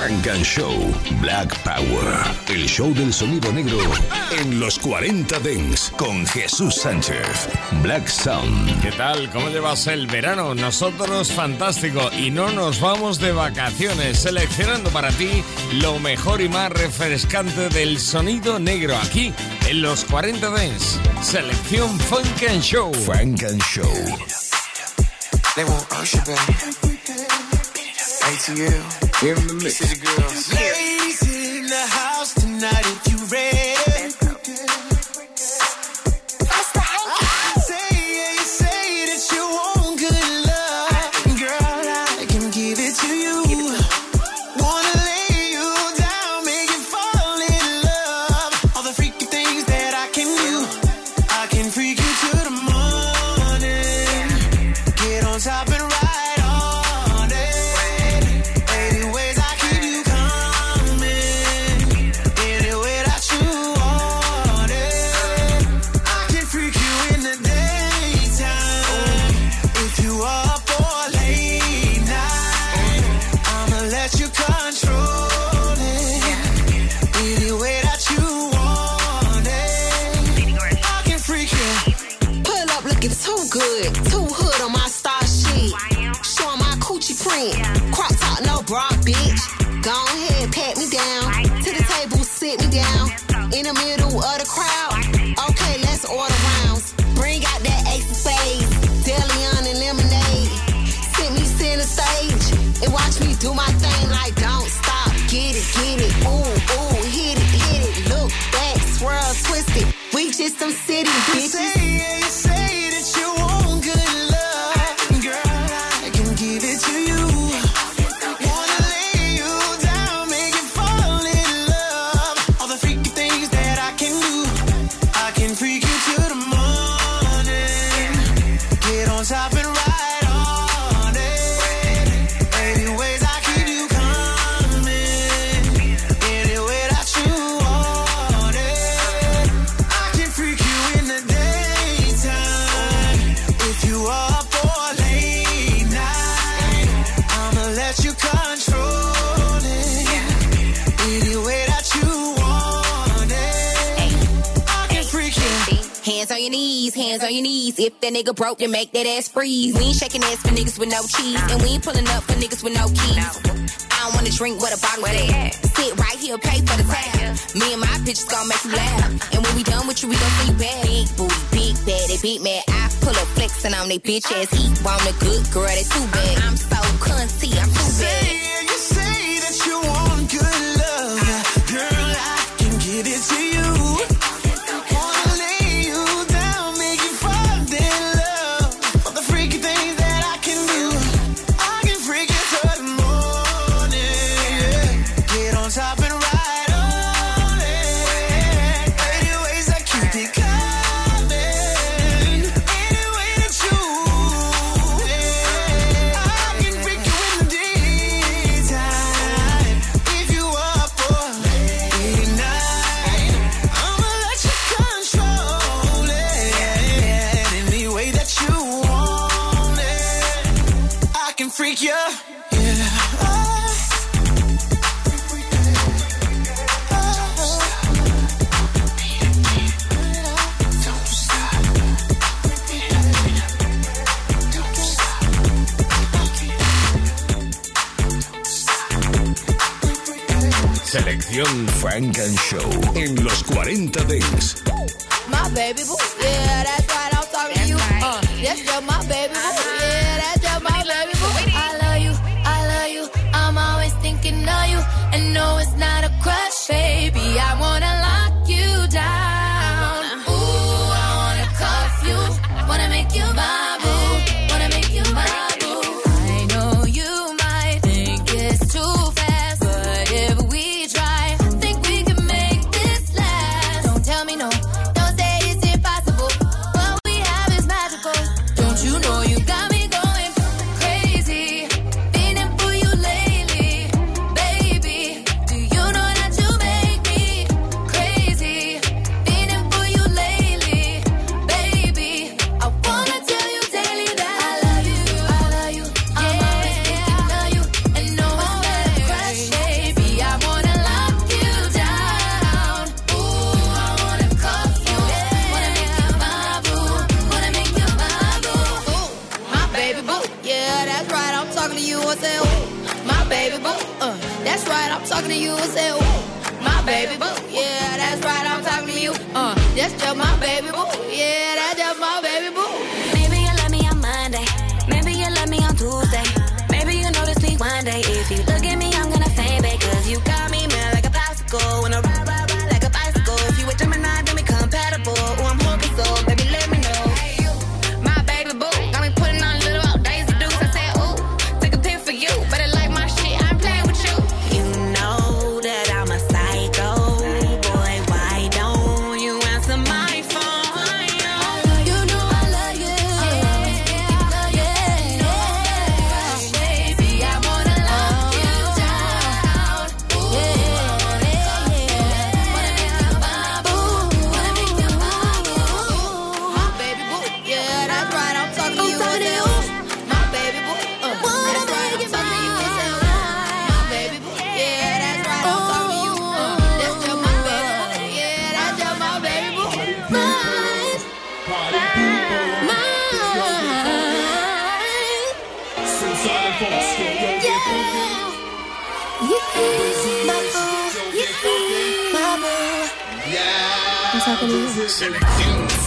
Frank and Show Black Power. El show del sonido negro en los 40 Dents con Jesús Sánchez. Black Sound. ¿Qué tal? ¿Cómo llevas el verano? Nosotros fantástico y no nos vamos de vacaciones seleccionando para ti lo mejor y más refrescante del sonido negro aquí en los 40 Dents. Selección Funk and Show. Frank and Show. They Here in the mix. City girls. Yeah. If that nigga broke, then make that ass freeze. We ain't shaking ass for niggas with no cheese. And we ain't pulling up for niggas with no keys. I don't wanna drink what a bottle at. Sit right here, pay for the tab. Me and my bitches gon' make you laugh. And when we done with you, we gon' see you back. Big booty, big bad, they big mad. I pull up flexing on they bitch ass. He want a good girl, they too bad. I'm so cunty, I'm too bad. En los 40 Dents. My baby yeah, that's. I'm talking you. Uh, my baby that's right, I'm talking to you. Say, Whoa, my baby boo, yeah, that's right, I'm talking to you. Uh, that's just my baby boo, yeah.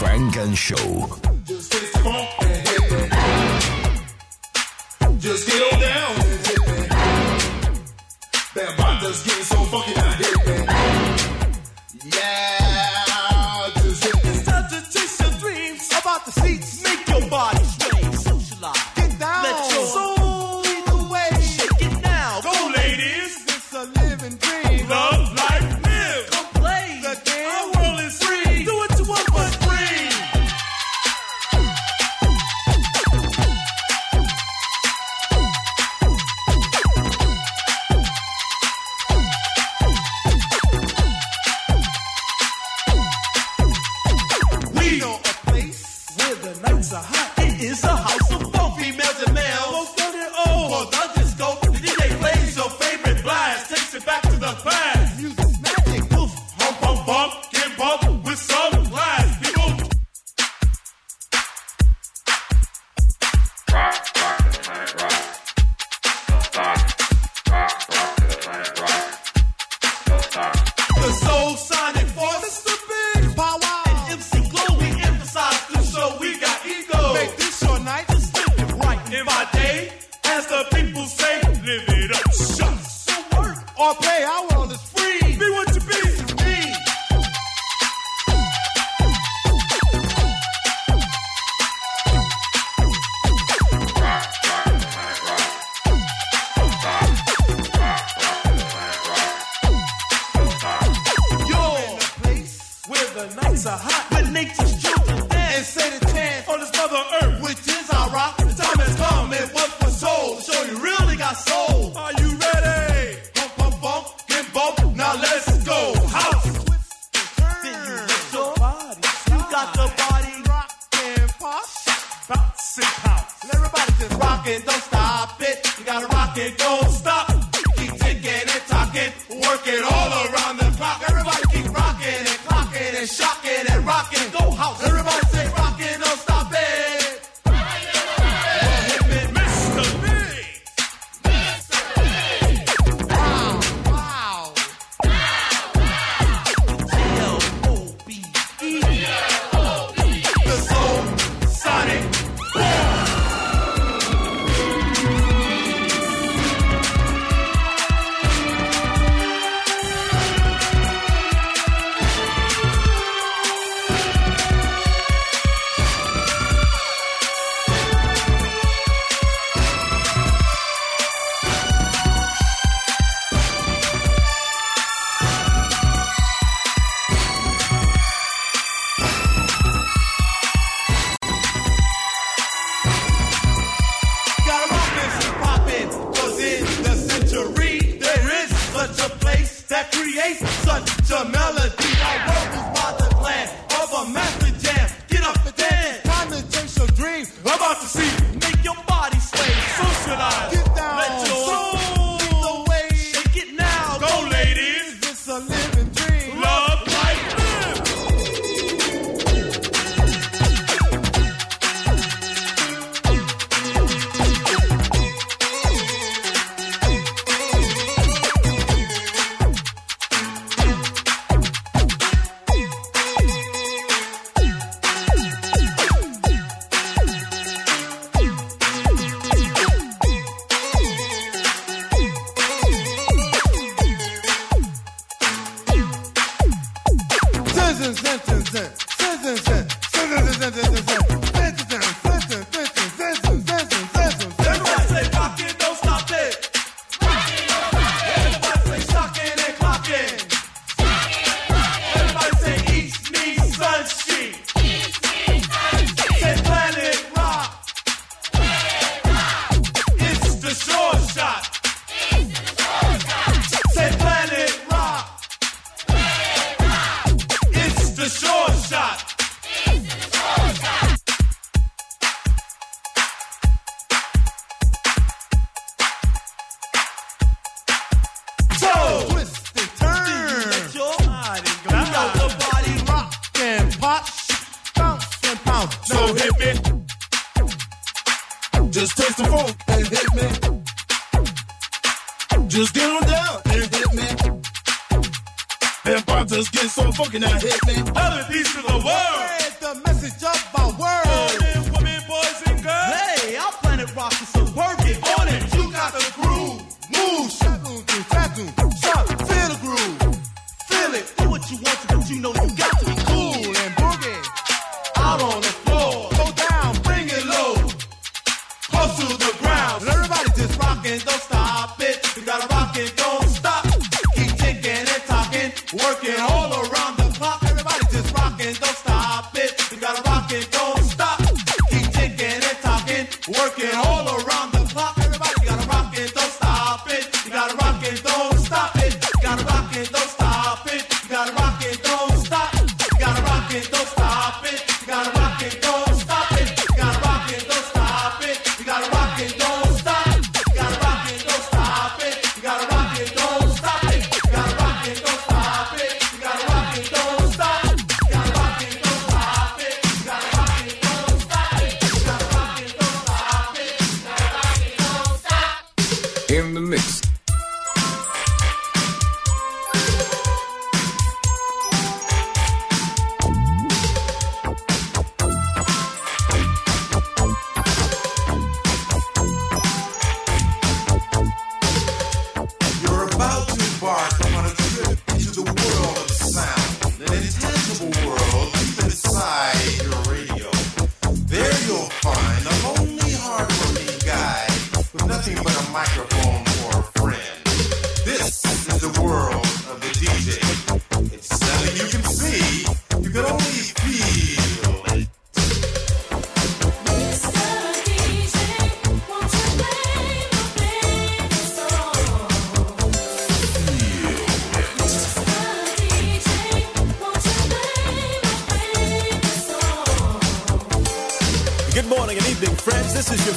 Funk and Show.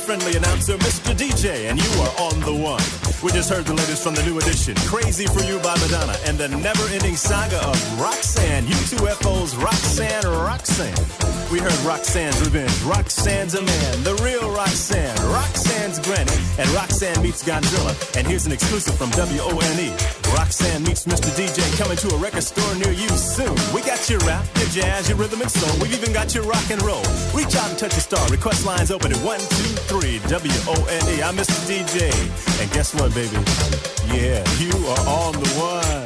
Friendly announcer, Mr. DJ, and you are on the one. We just heard the latest from the new edition, Crazy for You by Madonna, and the never ending saga of Roxanne, UTFO's Roxanne Roxanne. We heard Roxanne's Revenge, Roxanne's a Man, the real Roxanne, Roxanne's Granny, and Roxanne meets Godzilla. And here's an exclusive from WONE. Roxanne meets Mr. DJ coming to a record store near you soon. We got your rap, your jazz, your rhythm and soul. We've even got your rock and roll. Reach out and touch a star. Request lines open at 123 WONE. I'm Mr. DJ. And guess what, baby? Yeah, you are on the one.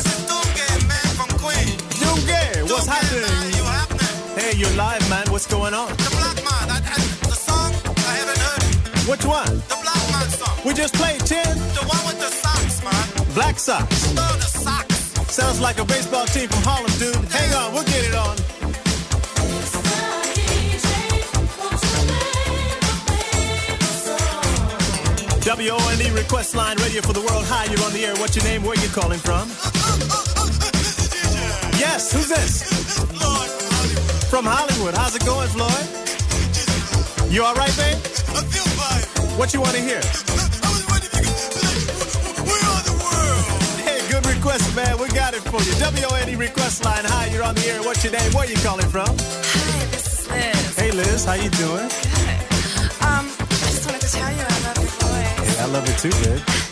you're live, man. What's going on? The Black Man, I, I, the song, I haven't heard it. Which one? The Black Man song. We just played 10 The one with the socks, man. Black Sox. Oh, the socks. Sounds like a baseball team from Harlem, dude. Hang on, we'll get it on. WONE E request line, radio for the world. Hi, you're on the air. What's your name? Where you calling from? Yes, who's this? Lord, Hollywood. From Hollywood. How's it going, Floyd? You all right, babe? I feel fine. What you want to hear? I was wondering if you could. We're the world. Hey, good request, man. We got it for you. WONE request line. Hi, you're on the air. What's your name? Where you calling from? Hi, this is Liz. Hey, Liz. How you doing? Good. Um, I just wanted to tell you I love your voice. Hey, I love it too, babe.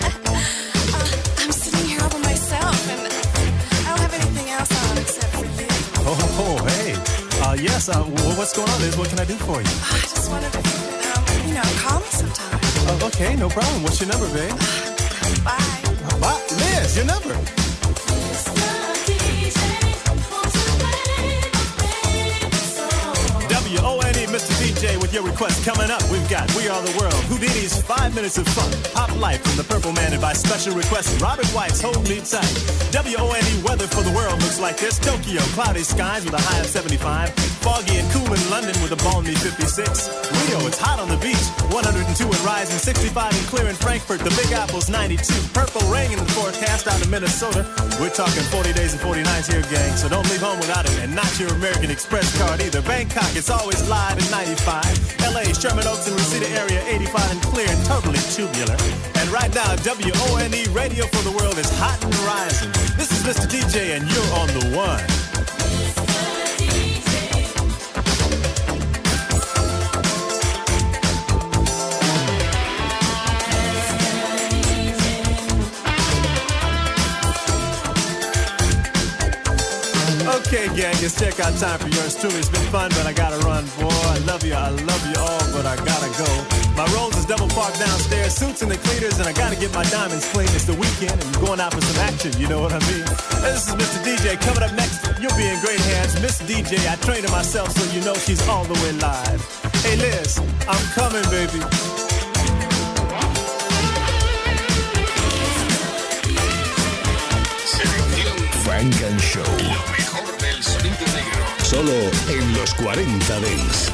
Yes, uh, wh- what's going on, Liz? What can I do for you? I just you could, um, you know, call me sometime. Oh, okay, no problem. What's your number, babe? Bye. Bye. Liz, your number. DJ with your request coming up. We've got We Are the World, Whodini's Five Minutes of Fun, Pop Life from the Purple Man, and by special request, Robert White's Hold Me Tight. WONE weather for the world looks like this. Tokyo, cloudy skies with a high of 75. Foggy and cool in London with a balmy 56. Rio, it's hot on the beach. 102 and rising. 65 and clear in Frankfurt. The Big Apple's 92. Purple rain in the forecast out of Minnesota. We're talking 40 days and 40 nights here, gang. So don't leave home without it. And not your American Express card either. Bangkok, it's always live at 95. LA, Sherman Oaks and Reseda area 85 and clear and totally tubular. And right now, WONE Radio for the World is hot and rising. This is Mr. DJ and you're on the one. Okay, gang, it's check out time for yours truly. It's been fun, but I gotta run, boy. I love you, I love you all, but I gotta go. My rolls is double parked downstairs, suits and the cleaners, and I gotta get my diamonds clean. It's the weekend, and I'm going out for some action, you know what I mean? And this is Mr. DJ. Coming up next, you'll be in great hands. Miss DJ, I trained her myself, so you know she's all the way live. Hey, Liz, I'm coming, baby. Selección Funk and Show. Solo en los 40 Dance.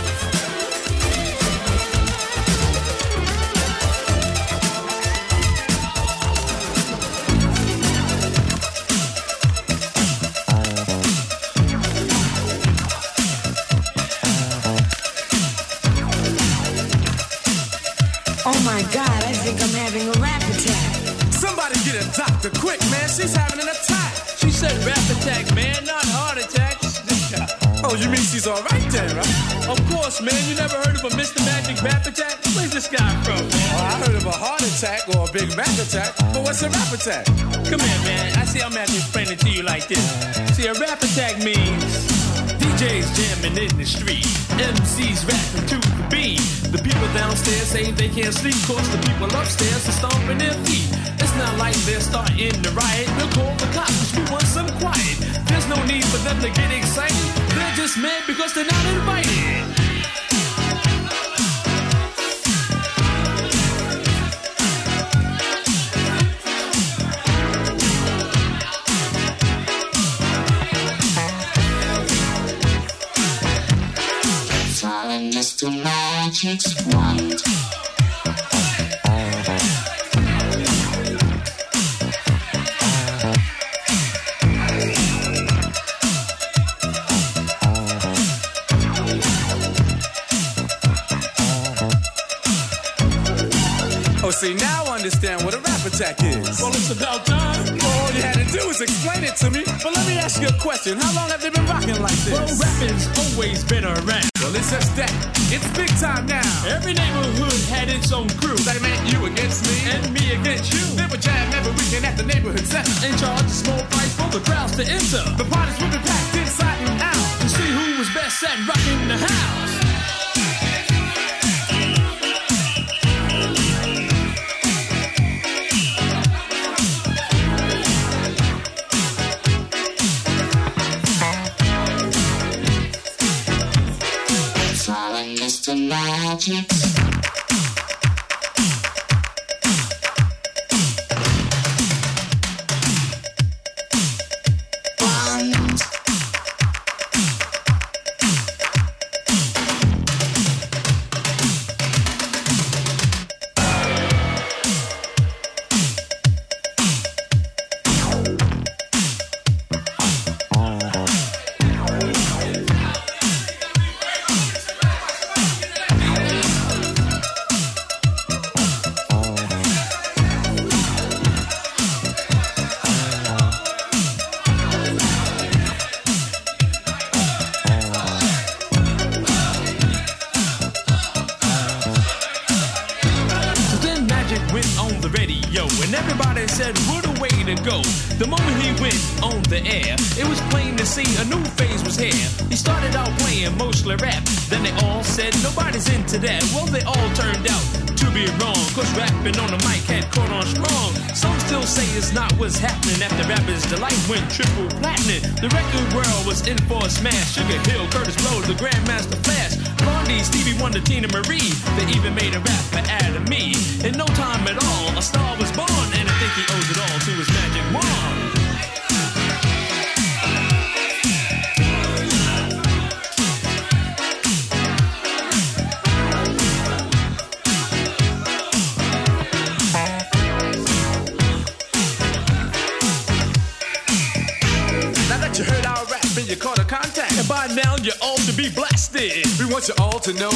Oh my god, I think I'm having a rap attack. Somebody get a doctor quick, man. She's having an attack. She said rap attack, man, not heart attack. Oh, you mean she's all right then, right? Of course, man. You never heard of a Mr. Magic rap attack? Where's this guy from. Oh, I heard of a heart attack or a Big Mac attack, but what's a rap attack? Come here, man. I see I'm having to explain it to you like this. See, a rap attack means DJs jamming in the street, MCs rapping to the beat. The people downstairs say they can't sleep, cause the people upstairs are stomping their feet. It's not like they're starting to riot. We'll call the cops, 'cause we want some quiet. There's no need for them to get excited. They're because they're not invited. Following Mr. Magic's wand. Attack is. Well, it's about time. All you had to do was explain it to me. But let me ask you a question. How long have they been rocking like this? Well, rapping's always been a around. Well, it's just that. It's big time now. Every neighborhood had its own crew. That meant you against me. And me against you. They would jam every weekend at the neighborhood center. And charge a small price for the crowds to enter. The parties would be packed inside and out. To see who was best at rocking the house. Following Stevie Wonder, Teena Marie. They even made a rap for Adam Me. In no time at all, a star was born, and I think he owes it all to his magic wand. Now that you heard our rap and you caught a contact, and by now you all should be blasted. We want you all to know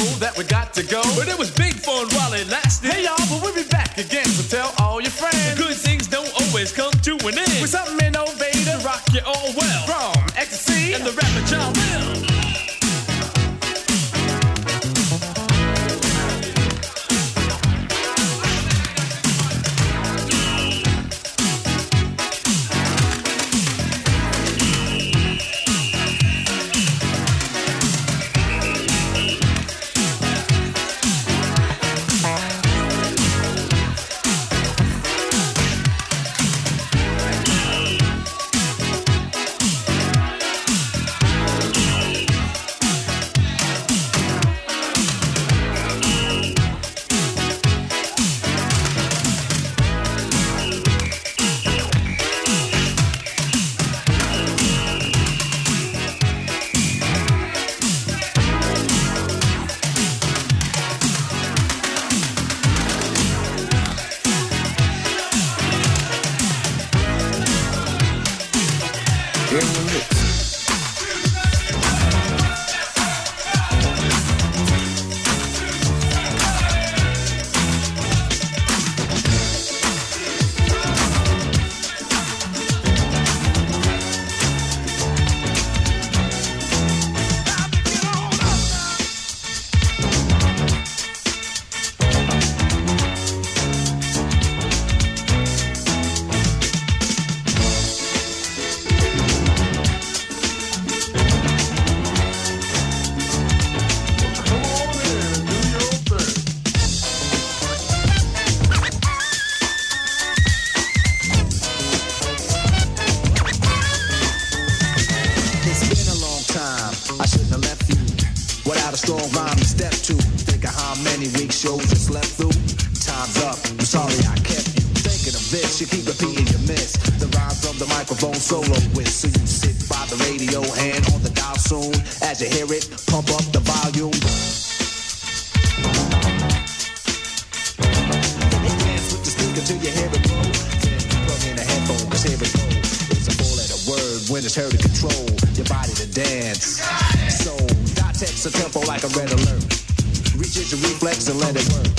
you keep your miss. The rhyme of the microphone solo with. So you sit by the radio, hand on the dial soon. As you hear it, pump up the volume. Dance with the speaker till you hear it. Then plug in a headphone, cause it goes. It's a four letter word when it's heard to control your body to dance. So, dot text a tempo like a red alert. Reaches your reflex and let it work.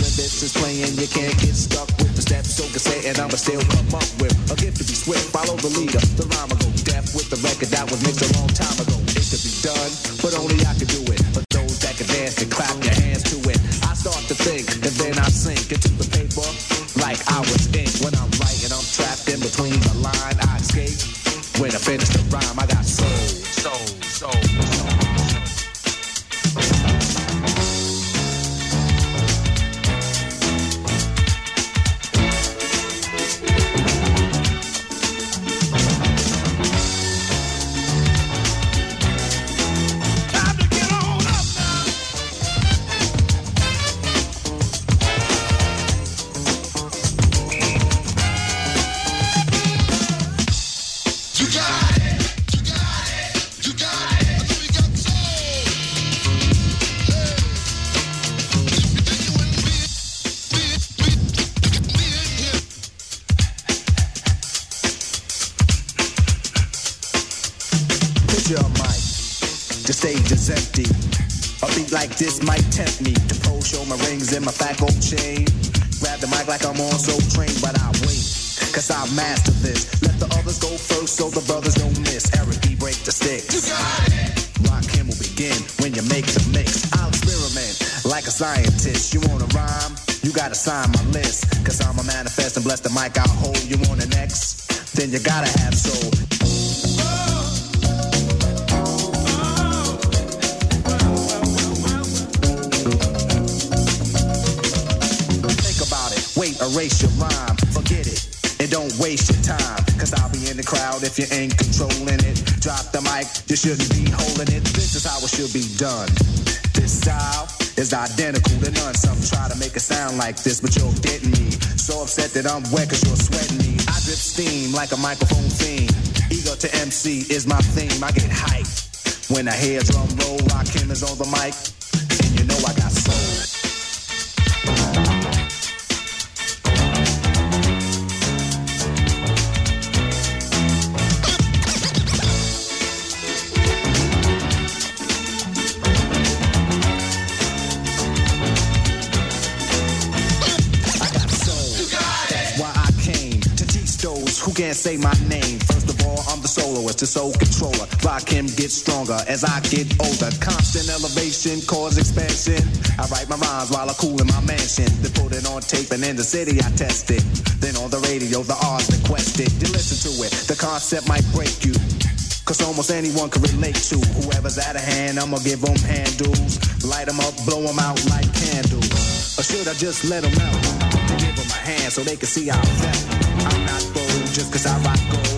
When this is playing, you can't get stuck with the so cassette, and I'ma still come up with a gift to be swift. Follow the leader, the rhyme will go deaf with the record that was mixed a long time ago. It could be done, but only I could do it. For those that can dance and clap your hands to it, I start to think and then I sink into the paper like I was ink. When I'm writing, I'm trapped in between the line. I escape. When I finish the rhyme, I got the mix. I'll experiment like a scientist. You wanna rhyme? You gotta sign my list. Cause I'm a manifest and bless the mic I'll hold. You want an X? Then you gotta have soul. Think about it. Wait, erase your rhyme. Forget it. And don't waste your time. Cause I'll be in the crowd if you ain't controlling it. Drop the mic, you shouldn't be holding it. This is how it should be done. This style is identical to none. Some try to make it sound like this, but you're getting me. So upset that I'm wet cause you're sweating me. I drip steam like a microphone theme. Ego to MC is my theme. I get hyped when I hear drum roll. Rakim is on the mic, say my name. First of all, I'm the soloist, the soul controller. Rakim get stronger as I get older. Constant elevation, cause expansion. I write my rhymes while I cool in my mansion. Then put it on tape and in the city I test it. Then on the radio, the R's requested. You listen to it, the concept might break you. Cause almost anyone can relate to whoever's out of hand. I'ma give them handles, light them up, blow them out like candles. Or should I just let them out? Give them a hand so they can see how I felt. Cause I rock gold.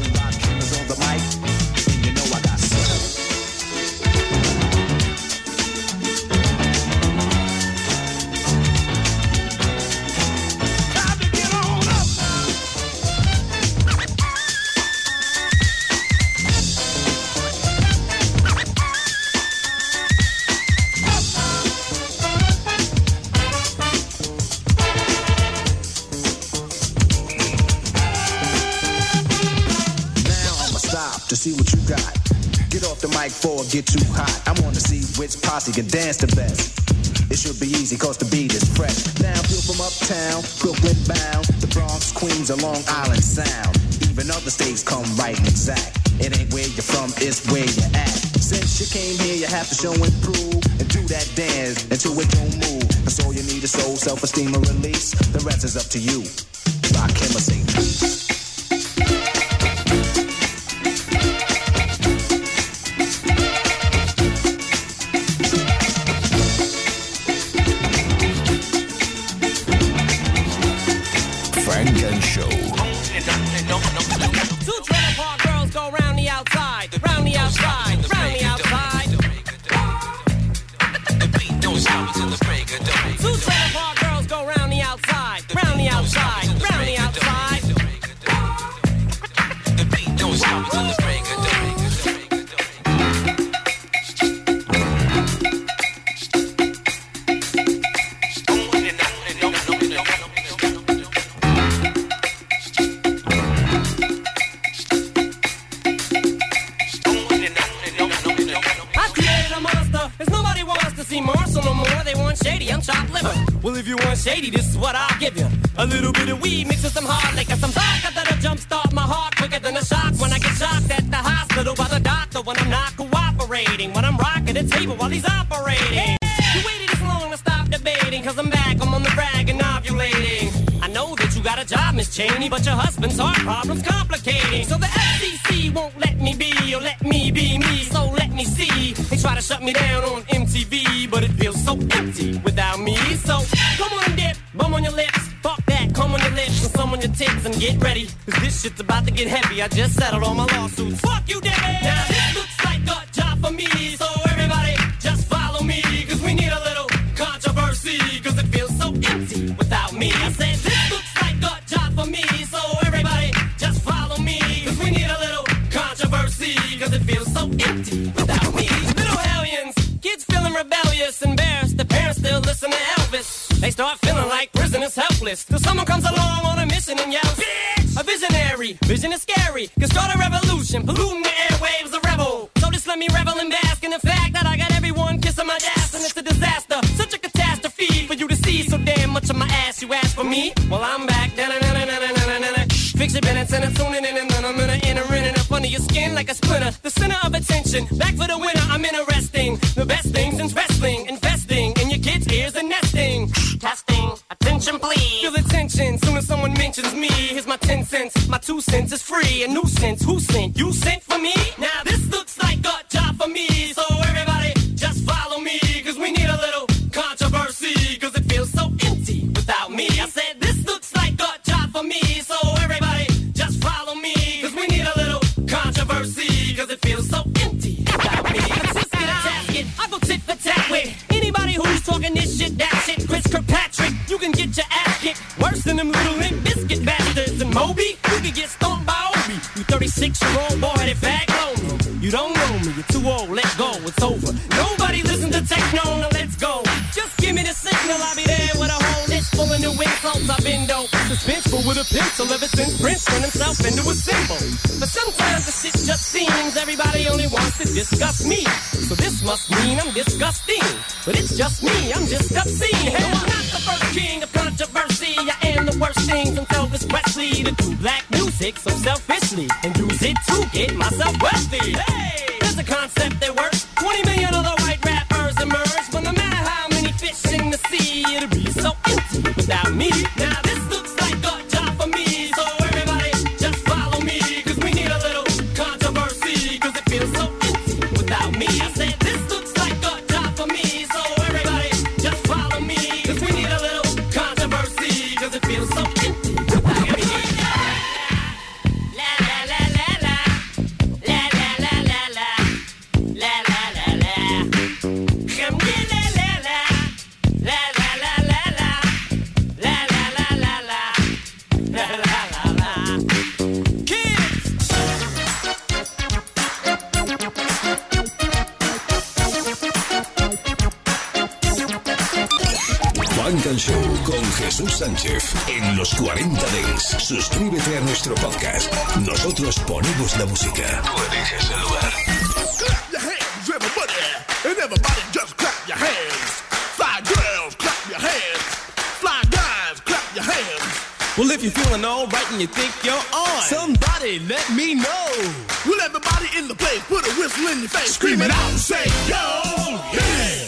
For get too hot. I wanna see which posse can dance the best. It should be easy cause the beat is fresh. Now feel from uptown, Brooklyn bound, the Bronx, Queens, or Long Island Sound. Even other states come right and exact. It ain't where you're from, it's where you're at. Since you came here, you have to show and prove and do that dance until it don't move. That's all you need is soul, self-esteem, and release. The rest is up to you. Rakim cause I'm back, I'm on the rag and ovulating. I know that you got a job, Miss Cheney, but your husband's heart problem's complicating. So the FCC won't let me be, or let me be me, so let me see. They try to shut me down on MTV, but it feels so empty without me. So come on, dip, bum on your lips, fuck that, come on your lips, and some on your tits, and get ready. Cause this shit's about to get heavy, I just settled all my lawsuits. Fuck you, Debbie! Now this looks helpless, till someone comes along on a mission and yells, Bitch! A visionary, vision is scary, can start a revolution, polluting the airwaves, a rebel. So just let me revel and bask in the fact that I got everyone kissing my ass, and it's a disaster, such a catastrophe for you to see so damn much of my ass. You ask for me? Well, I'm back. Fix your minutes and I'm tuning in and then I'm gonna enter in and up under your skin like a splinter. The center of attention, back for the winner. I'm interesting. The best thing since attention please. Feel the tension soon as someone mentions me. Here's my ten cents, my two cents is free. A nuisance, who sent? You sent for me? Now this looks like a job for me. So everybody, just follow me, cause we need a little controversy, cause it feels so empty without me. I said this looks like a job for me. So everybody, just follow me, cause we need a little controversy, cause it feels so empty without me. I just get a tasket, I go tit for tat with anybody trick, you can get your ass kicked. Worse than them little Limp Bizkit bastards. And Moby, you can get stoned by Obie. You 36 year old boy that fat lonely. You don't know me, you're too old, let go, it's over. Nobody listen to techno, no suspenseful with a pencil ever since Prince turned himself into a symbol. But sometimes the shit just seems everybody only wants to discuss me. So this must mean I'm disgusting. But it's just me, I'm just obscene. Hell, I'm not the first king of controversy. I am the worst thing from Elvis Presley to do black music so selfishly and use it to get myself wealthy. Hey, there's a concept that works. 20 million other white rappers emerge, but no matter how many fish in the sea, it'll be so empty without me. Now this Sánchez en los 40 Dents. Suscríbete a nuestro podcast. Nosotros ponemos la música. Tú eliges el lugar. Clap your hands, everybody, and everybody just clap your hands. Fly girls, clap your hands. Fly guys, clap your hands. Well, if you're feeling alright and you think you're on, somebody let me know. Will everybody in the place put a whistle in your face, scream it out and say, Yo, yeah.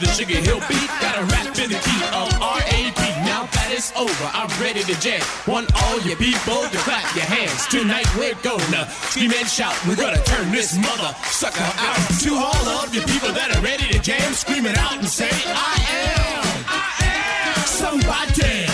To the Sugar Hill beat, Got a rap to the key of R.A.P. Now that it's over, I'm ready to jam. Want all you people to clap your hands. Tonight we're gonna scream and shout. We're gonna turn this mother sucker out. To all of you people that are ready to jam, scream it out and say, I am. I am. Somebody.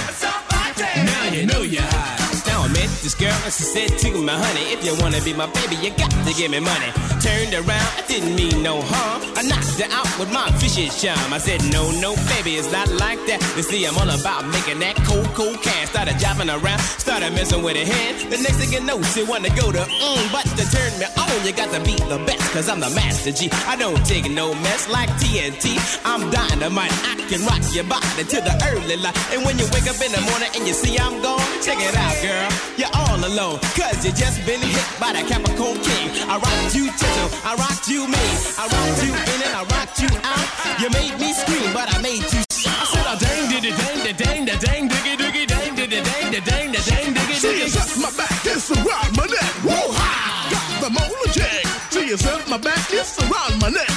This girl and she said to me, honey, if you wanna be my baby, you got to give me money. Turned around, I didn't mean no harm. I knocked her out with my fishy charm. I said, no, no, baby, it's not like that. You see, I'm all about making that cold, cold cash. Started jiving around, started messing with her hand. The next thing you know, she wanna go to mm, but to turn me on, you got to be the best, cause I'm the master Gee. I don't take no mess like TNT. I'm dynamite, I can rock your body to the early light. And when you wake up in the morning and you see I'm gone, check it out, girl. You're all alone, cause you just been hit by the Capricorn King. I rocked you gentle, I rocked you mean. I rocked you in and I rocked you out. You made me scream, but I made you shout. I said, oh, dang, did it, dang, da, dang, da, dang, diggy, diggy, dang, did it, dang, da, dang, da, dang, diggy, diggy. yourself, my back is around my neck. Whoa ha! Got the molar jag. See yourself, my back is around my neck.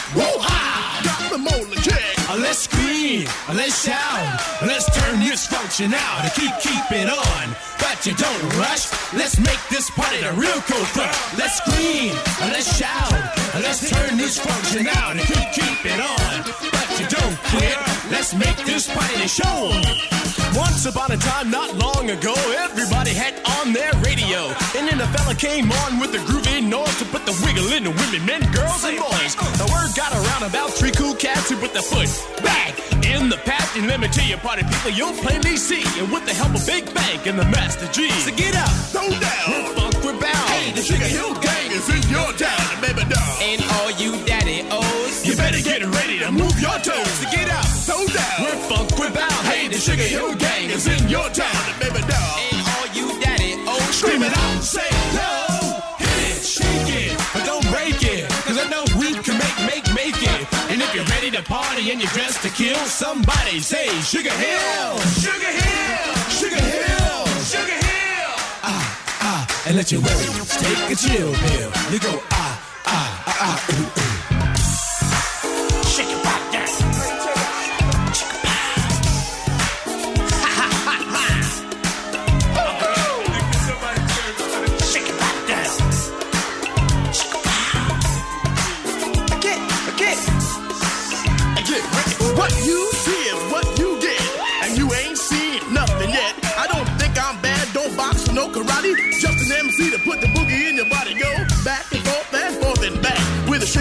Let's scream, let's shout, let's turn this function out and keep keep it on. But you don't rush. Let's make this party the real cool. Let's scream, let's shout, let's turn this function out and keep keep it on. But you don't quit. Let's make this party the show. Once upon a time, not long ago, everybody had on their radio. And then a fella came on with the groovy noise to put the wiggle in the women, men, girls, and boys. The word got around about three cool cats who put the foot back in the path. And let me tell you, party people, you'll plainly see. And with the help of Big Bank and the Master Gee. So get up, Throw down. we're funk, we're bound. Hey, the Sugar Hill Gang is in your town, and baby doll. And all you daddy O's, You better get ready to move your toes. So get we're the Sugar Hill Gang is in your town. baby doll. and all you daddy O's, Scream it out, say no, hit it, shake it, but don't break it. Cause I know we can make, make, make it. And if you're ready to party and you're dressed to kill, somebody say Sugar Hill, Sugar Hill, Sugar Hill, Sugar Hill. Ah, ah, and let your worries take a chill pill. You go ah, ah, ah, ah, ooh, ooh. Shake it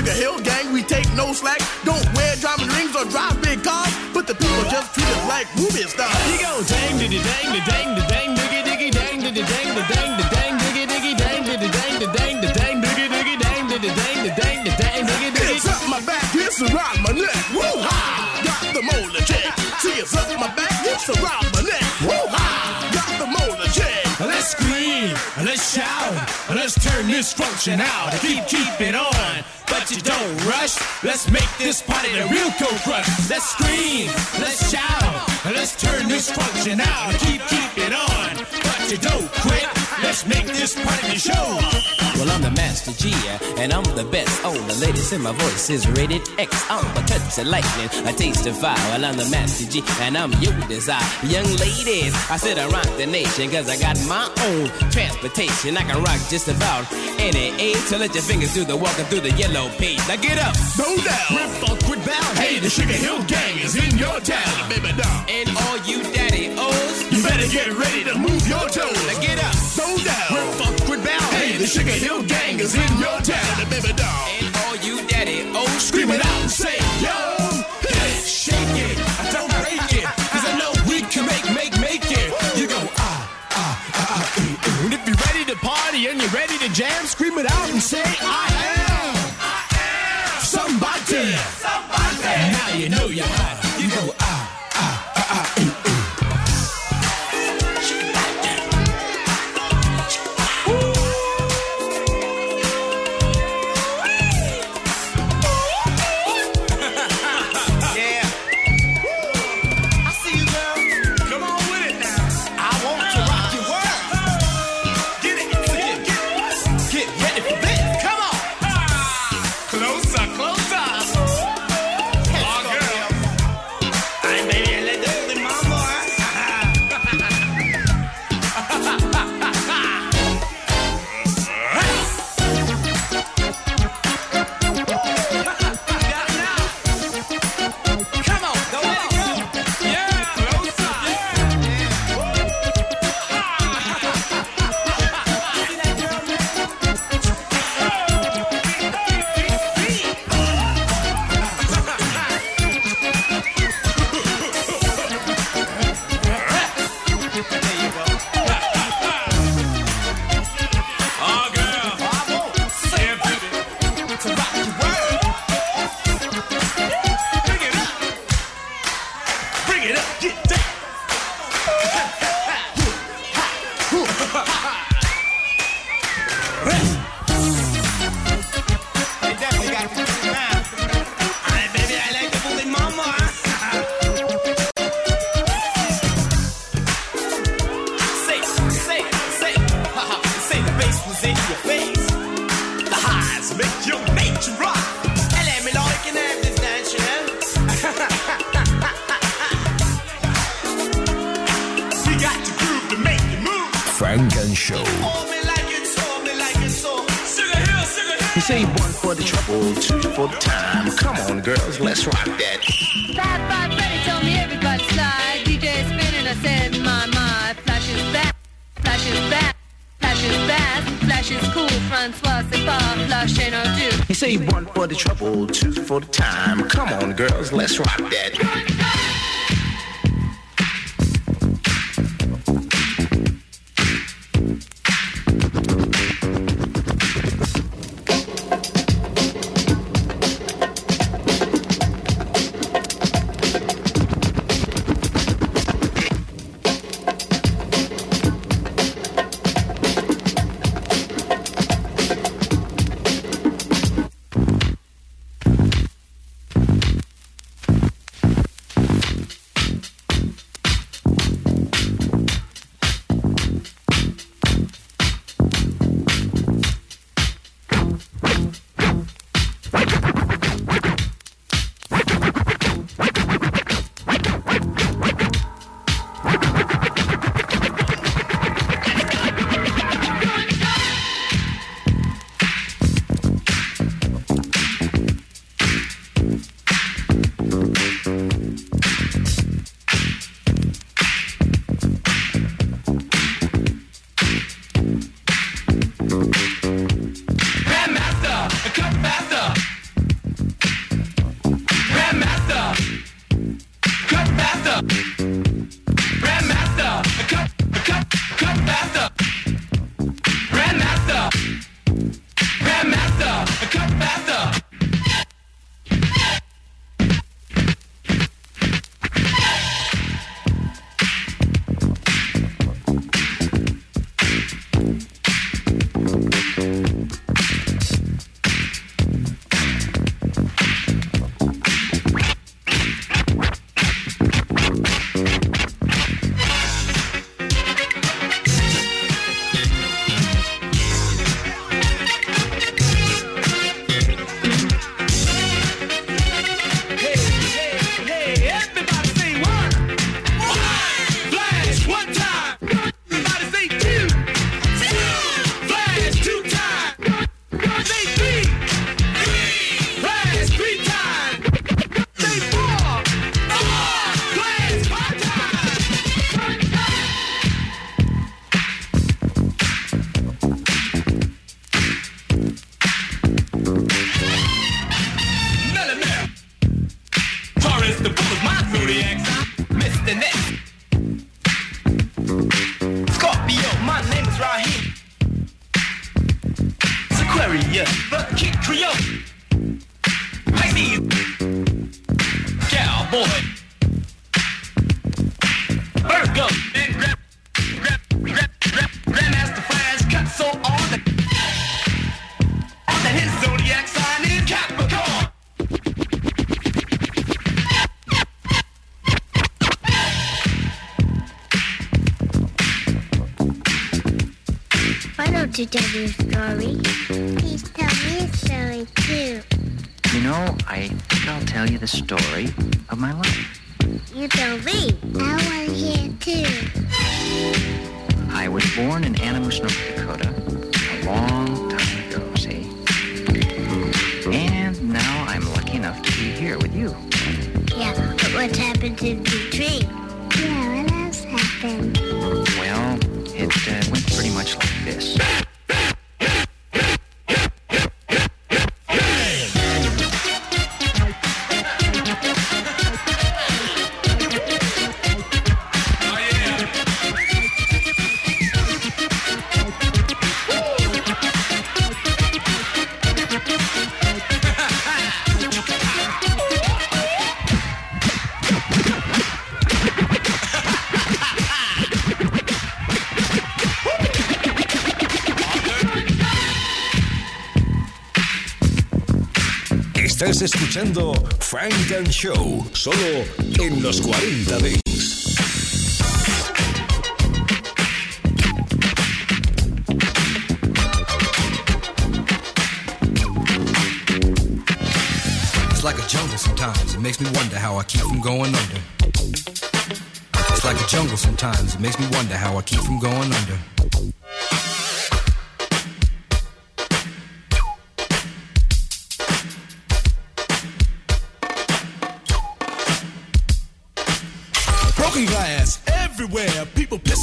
Sugar Hill gang, we take no slack. Don't wear diamond rings or drive big cars, but the people just treat us like movie stars. He goes dang diddy dang the dang the dang diggy diggy dang diddy dang the dang the dang diggy diggy dang diddy dang the dang the dang diggy diggy dang diddy dang the dang the dang diggy diggy. It's up my back, it's around my neck. Woo ha! Got the molar check. See, it's up my back, it's around my neck. Woo ha! Got the molar check. Let's scream, let's shout, let's turn this function out. Keep, keep it on, but you don't rush. Let's make this party the real cold crush. Let's scream, let's shout, let's turn this function out. Keep, keep it on, but you don't quit. Let's make this party the show. Well, I'm the Master Gee, and I'm the best. Oh, the ladies in my voice is rated X. I'm a touch of lightning, a taste of fire. Well, I'm the Master Gee, and I'm your desire. Young ladies, I said I rock the nation, cause I got my own transportation. I can rock just about any age. So let your fingers do the walking through the yellow page. Now get up, no down, rip funk with bound. Hey, the Sugar Hill Gang is in your town, baby down. And all you daddy O's, you better get ready to move your toes. Now get up, The Sugar Hill Gang is in your town, baby down. And all you daddy O's, scream it out and say, yo, hey, shake it, don't break it, cause I know we can make, make, make it. You go, ah, ah, ah, ah, ooh, ooh. And if you're ready to party and you're ready to jam, scream it out and say, I Estás escuchando Frank and Show, solo en los 40 Dings. It's like a jungle sometimes. It makes me wonder how I keep from going under. It's like a jungle sometimes. It makes me wonder how I keep from going under.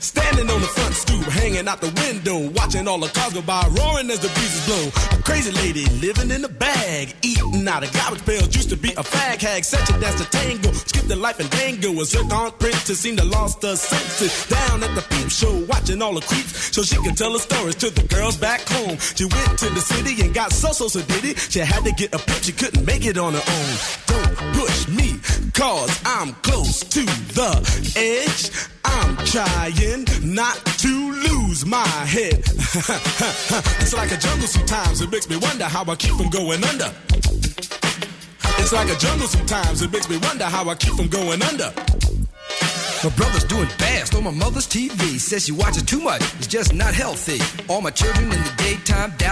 Standing on the front stoop, hanging out the window, watching all the cars go by, roaring as the breezes blow. A crazy lady living in a bag, eating out of garbage pails. Used to be a fag hag, such a dance to tango. Skipped the life and dango. A zircon princess seemed to the lost her senses. Down at the peep show, watching all the creeps, so she could tell her stories to the girls back home. She went to the city and got so so so did it. She had to get a pimp, she couldn't make it on her own. Don't push me, cause I'm close to the edge. I'm trying not to lose my head. it's like a jungle sometimes. It makes me wonder how I keep from going under. It's like a jungle sometimes. It makes me wonder how I keep from going under. My brother's doing fast on my mother's TV. Says she watches too much, it's just not healthy. All my children in the daytime,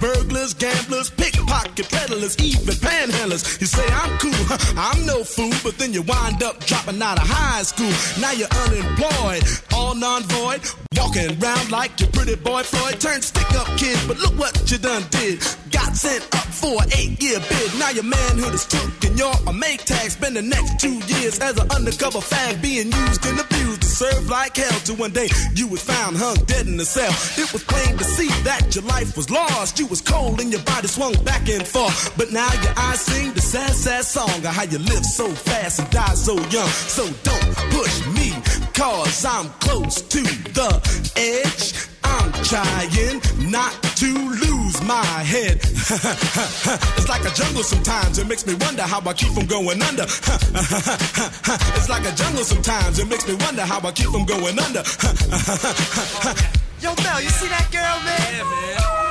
burglars, gamblers, pickpocket peddlers, even panhandlers. You say I'm cool, I'm no fool, but then you wind up dropping out of high school. Now you're unemployed, all non-void, walking around like your pretty boy Floyd. Turned stick-up kid, but look what you done did. Got sent up for an eight-year bid. Now your manhood is took and you're a make tag. Spend the next two years as an undercover fag, being used and abused to serve like hell. Till one day you was found hung dead in the cell. It was plain to see that your life was lost. You was cold and your body swung back and forth. But now your eyes sing the sad, sad song of how you live so fast and die so young. So don't push me, cause I'm close to the edge. I'm trying not to lose my head. it's like a jungle sometimes. It makes me wonder how I keep from going under. it's like a jungle sometimes. It makes me wonder how I keep from going under. Yo, Mel, you see that girl, man? Yeah, man.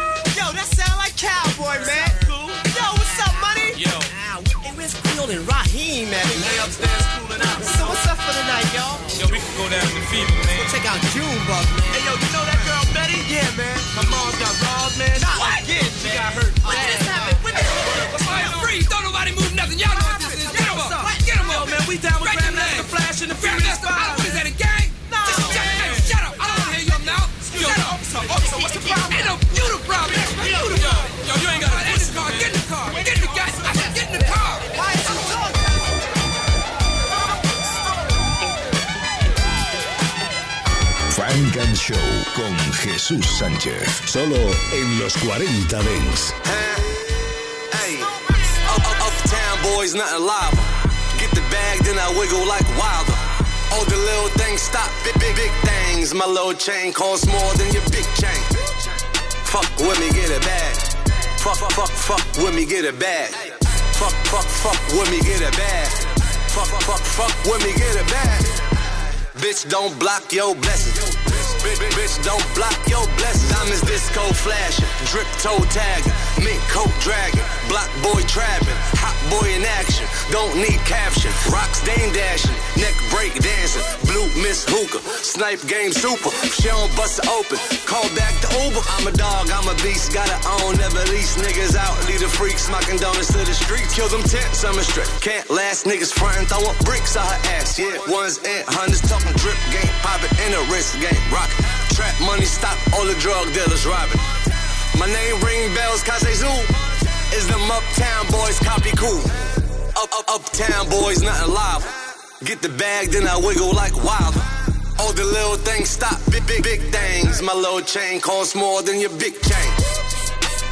Cowboy, man. Cool. Yo, what's up, money? Yo. Ah, hey, where's Creole and Raheem, man? Lay upstairs cooling out. So what's up for the night, y'all? Yo, we can go down to Fever, man. Go check out Junebug, man. Hey, yo, you know that girl Betty? Yeah, man. My mom's got robbed, man. Not What? again, She man. got hurt. When did this happen? When did What's going? Freeze! Don't nobody move nothing. Y'all Show con Jesús Sánchez. Solo en los 40 Dance. Hey, up, uptown boys, nothing live. Get the bag, then I wiggle like wilder. All the little things stop, big, big, big things. My little chain costs more than your big chain. Fuck with me, get it bad. Fuck, fuck, fuck, fuck with me, get it bad. Fuck, fuck, fuck with me, get it bad. Fuck, fuck, fuck, fuck with me, get it bad. Bitch, don't block your blessings. Bitch, bitch, don't block your blessings. Diamonds disco flashing, drip toe tagging, mink coat dragging, block boy trapping, hot boy in action. Don't need caption. Rocks dame dashing, neck break dancing, blue miss hookah, snipe game super. She don't bust open. Call back the Uber. I'm a dog, I'm a beast, gotta own, never lease niggas out. Lead the freaks, smocking donuts to the streets. Kill them tents, I'm a straight. Can't last niggas frontin', throwing bricks on her ass. Yeah, ones and hundreds talking drip game, poppin' in a wrist game, rock. Trap money stop, all the drug dealers robbing. My name ring bells, Kase Zoo. Is them uptown boys copy cool? Up, up, uptown boys, nothing live. Get the bag, then I wiggle like wild. All the little things stop, big, big, big things. My little chain costs more than your big chain.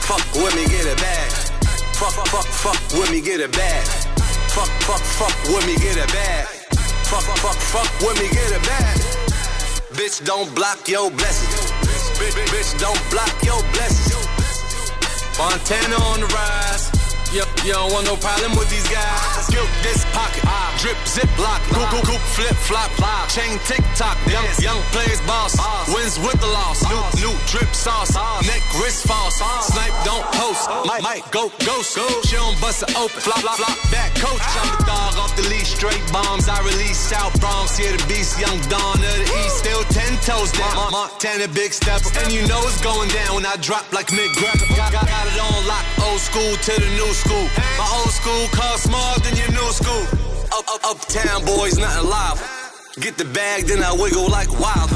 Fuck with me, get it bad. Fuck, fuck, fuck with me, get it bad. Fuck, fuck, fuck with me, get it bad. Fuck, fuck, fuck with me, get it bad. Bitch, don't block your blessings. Bitch, bitch, don't block your blessings. Montana on the rise. You, you don't want no problem with these guys. Skip this pocket. Ah, drip, zip, lock. Goop, goop, goop, flip, flop. Chain, tick tock. Young, young plays boss. Wins with the loss. New, new drip sauce. Neck, wrist false. Snipe, don't post. Might, might go, ghost. She don't bust it open. Flop, flop, flop. Back coach. I'm the dog off the leash. Straight bombs. I release South Bronx. Here the beast. Young Dawn of the East. Still ten toes down. Montana big stepper. And you know it's going down when I drop like Mick Greco. Got, got, got it on lock. Old school to the new school. My old school costs more than your new school. Up, up, uptown boys, nothing live. Get the bag, then I wiggle like wild.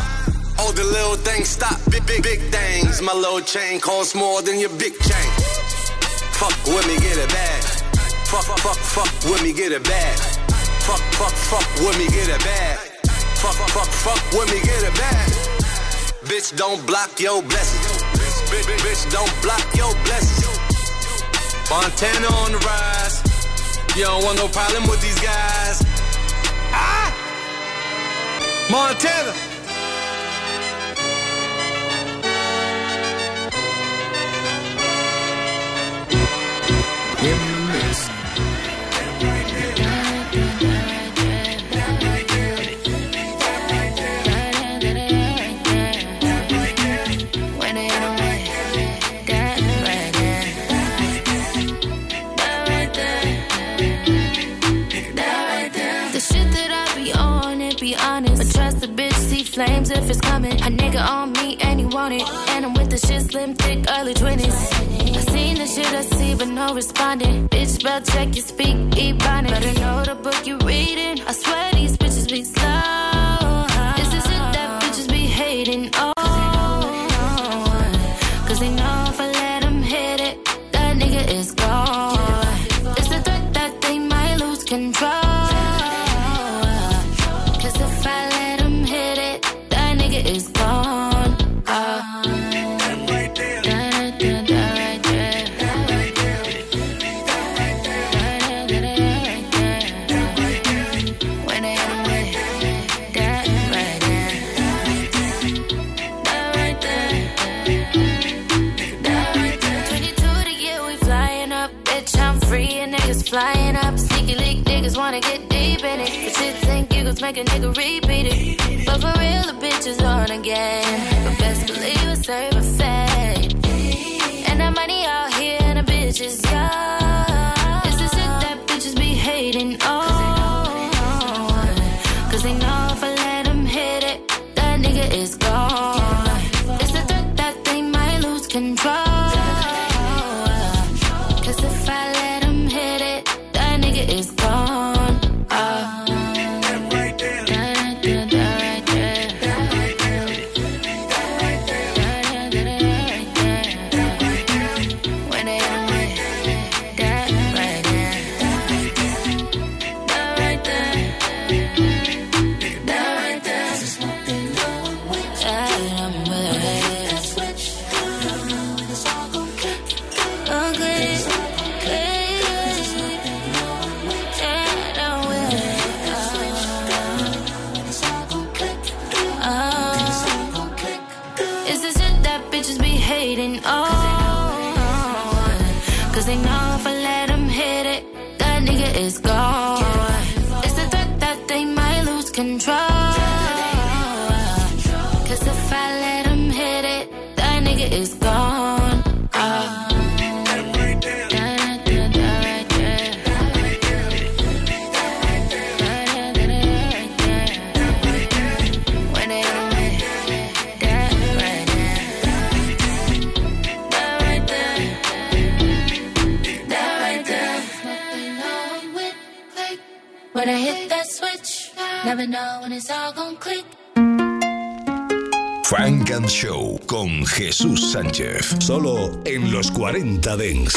All the little things stop, big, big, big things. My little chain costs more than your big chain. Fuck with me, get it bad. Fuck, fuck, fuck, fuck with me, get it bad. Fuck, fuck, fuck with me, get it bad. Fuck, fuck, fuck, with me, get it bad. Bitch, don't block your blessings. Bitch, bitch, bitch, don't block your blessings. Montana on the rise. You don't want no problem with these guys. Ah! Montana. Early 20s. I seen the shit I see, but no responding. Bitch, spell check, you Jesús Sánchez. Solo en los 40 Dents.